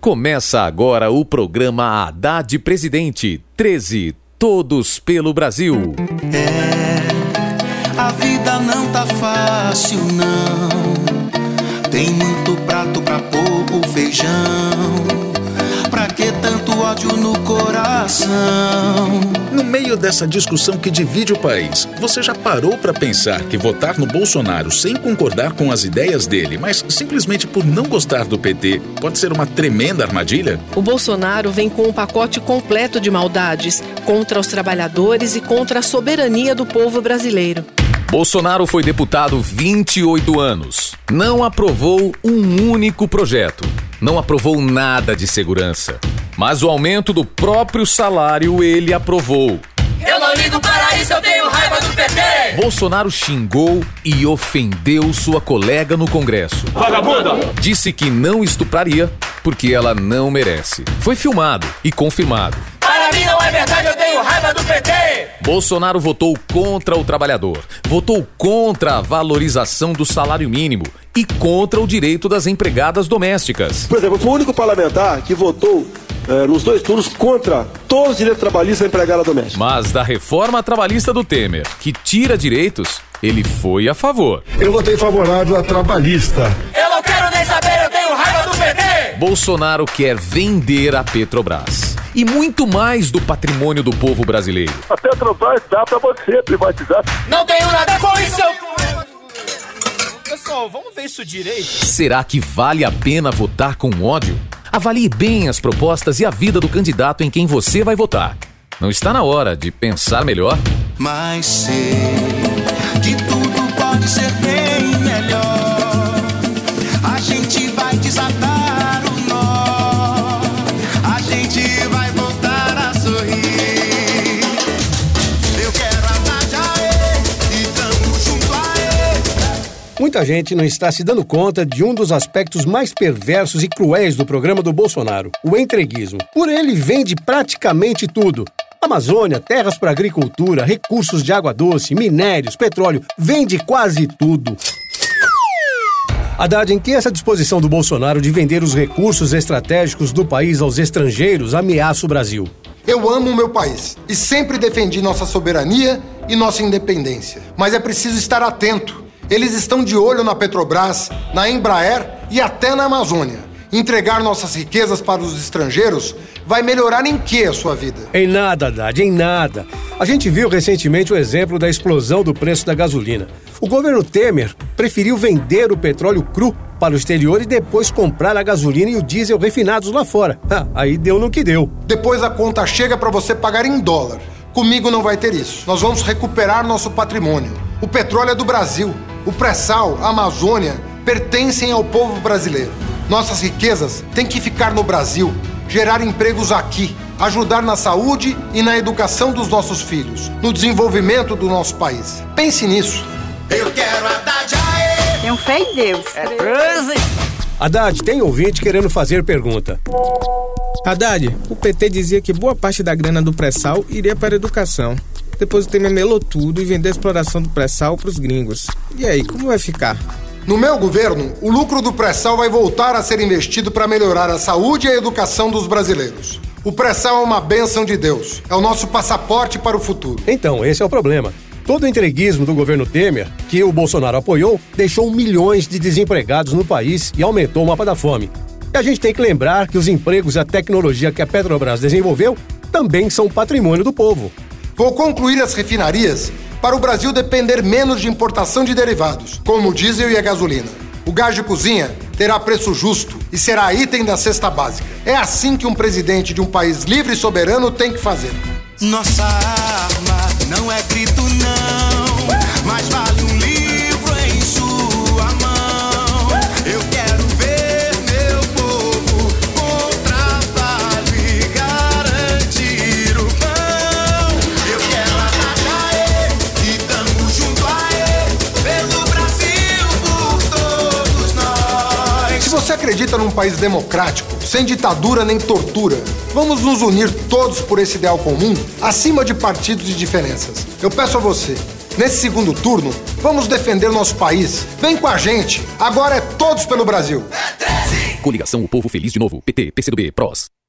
Começa agora o programa Haddad Presidente 13 Todos pelo Brasil. É, a vida não tá fácil, não. Tem muito prato pra pouco feijão que tanto ódio no coração? No meio dessa discussão que divide o país, você já parou para pensar que votar no Bolsonaro sem concordar com as ideias dele, mas simplesmente por não gostar do PT, pode ser uma tremenda armadilha? O Bolsonaro vem com um pacote completo de maldades contra os trabalhadores e contra a soberania do povo brasileiro. Bolsonaro foi deputado 28 anos. Não aprovou um único projeto não aprovou nada de segurança. Mas o aumento do próprio salário ele aprovou. Eu não ligo para isso, eu tenho raiva do PT! Bolsonaro xingou e ofendeu sua colega no Congresso. Vagabunda! Disse que não estupraria porque ela não merece. Foi filmado e confirmado. Para mim não é verdade, eu tenho raiva do PT! Bolsonaro votou contra o trabalhador, votou contra a valorização do salário mínimo e contra o direito das empregadas domésticas. Por exemplo, eu fui o único parlamentar que votou é, nos dois turnos contra todos os direitos trabalhistas da empregada doméstica. Mas da reforma trabalhista do Temer, que tira direitos, ele foi a favor. Eu votei favorável à trabalhista. Eu não quero nem saber, eu tenho raiva do PT! Bolsonaro quer vender a Petrobras. E muito mais do patrimônio do povo brasileiro. A Petrobras dá pra você privatizar. Não tenho nada com isso! Pessoal, vamos ver isso direito. Será que vale a pena votar com ódio? Avalie bem as propostas e a vida do candidato em quem você vai votar. Não está na hora de pensar melhor? Muita gente não está se dando conta de um dos aspectos mais perversos e cruéis do programa do Bolsonaro, o entreguismo. Por ele vende praticamente tudo. Amazônia, terras para agricultura, recursos de água doce, minérios, petróleo, vende quase tudo. Haddad, em que essa disposição do Bolsonaro de vender os recursos estratégicos do país aos estrangeiros ameaça o Brasil? Eu amo o meu país e sempre defendi nossa soberania e nossa independência. Mas é preciso estar atento. Eles estão de olho na Petrobras, na Embraer e até na Amazônia. Entregar nossas riquezas para os estrangeiros vai melhorar em que a sua vida? Em nada, Haddad, em nada. A gente viu recentemente o exemplo da explosão do preço da gasolina. O governo Temer preferiu vender o petróleo cru para o exterior e depois comprar a gasolina e o diesel refinados lá fora. Ah, aí deu no que deu. Depois a conta chega para você pagar em dólar. Comigo não vai ter isso. Nós vamos recuperar nosso patrimônio. O petróleo é do Brasil. O pré-sal, a Amazônia, pertencem ao povo brasileiro. Nossas riquezas têm que ficar no Brasil, gerar empregos aqui, ajudar na saúde e na educação dos nossos filhos, no desenvolvimento do nosso país. Pense nisso. Eu quero Haddad Tenho fé em Deus. É 13! Haddad, tem ouvinte querendo fazer pergunta. Haddad, o PT dizia que boa parte da grana do pré-sal iria para a educação. Depois o Temer melou tudo e vendeu a exploração do pré-sal para os gringos. E aí, como vai ficar? No meu governo, o lucro do pré-sal vai voltar a ser investido para melhorar a saúde e a educação dos brasileiros. O pré-sal é uma bênção de Deus. É o nosso passaporte para o futuro. Então, esse é o problema. Todo o entreguismo do governo Temer, que o Bolsonaro apoiou, deixou milhões de desempregados no país e aumentou o mapa da fome. E a gente tem que lembrar que os empregos e a tecnologia que a Petrobras desenvolveu também são patrimônio do povo. Vou concluir as refinarias para o Brasil depender menos de importação de derivados, como o diesel e a gasolina. O gás de cozinha terá preço justo e será item da cesta básica. É assim que um presidente de um país livre e soberano tem que fazer. Nossa arma não é grito, não, mas vale você acredita num país democrático, sem ditadura nem tortura, vamos nos unir todos por esse ideal comum, acima de partidos e diferenças. Eu peço a você, nesse segundo turno, vamos defender nosso país. Vem com a gente. Agora é todos pelo Brasil. É 13! Coligação O Povo Feliz de Novo. PT, PCdoB, PROS.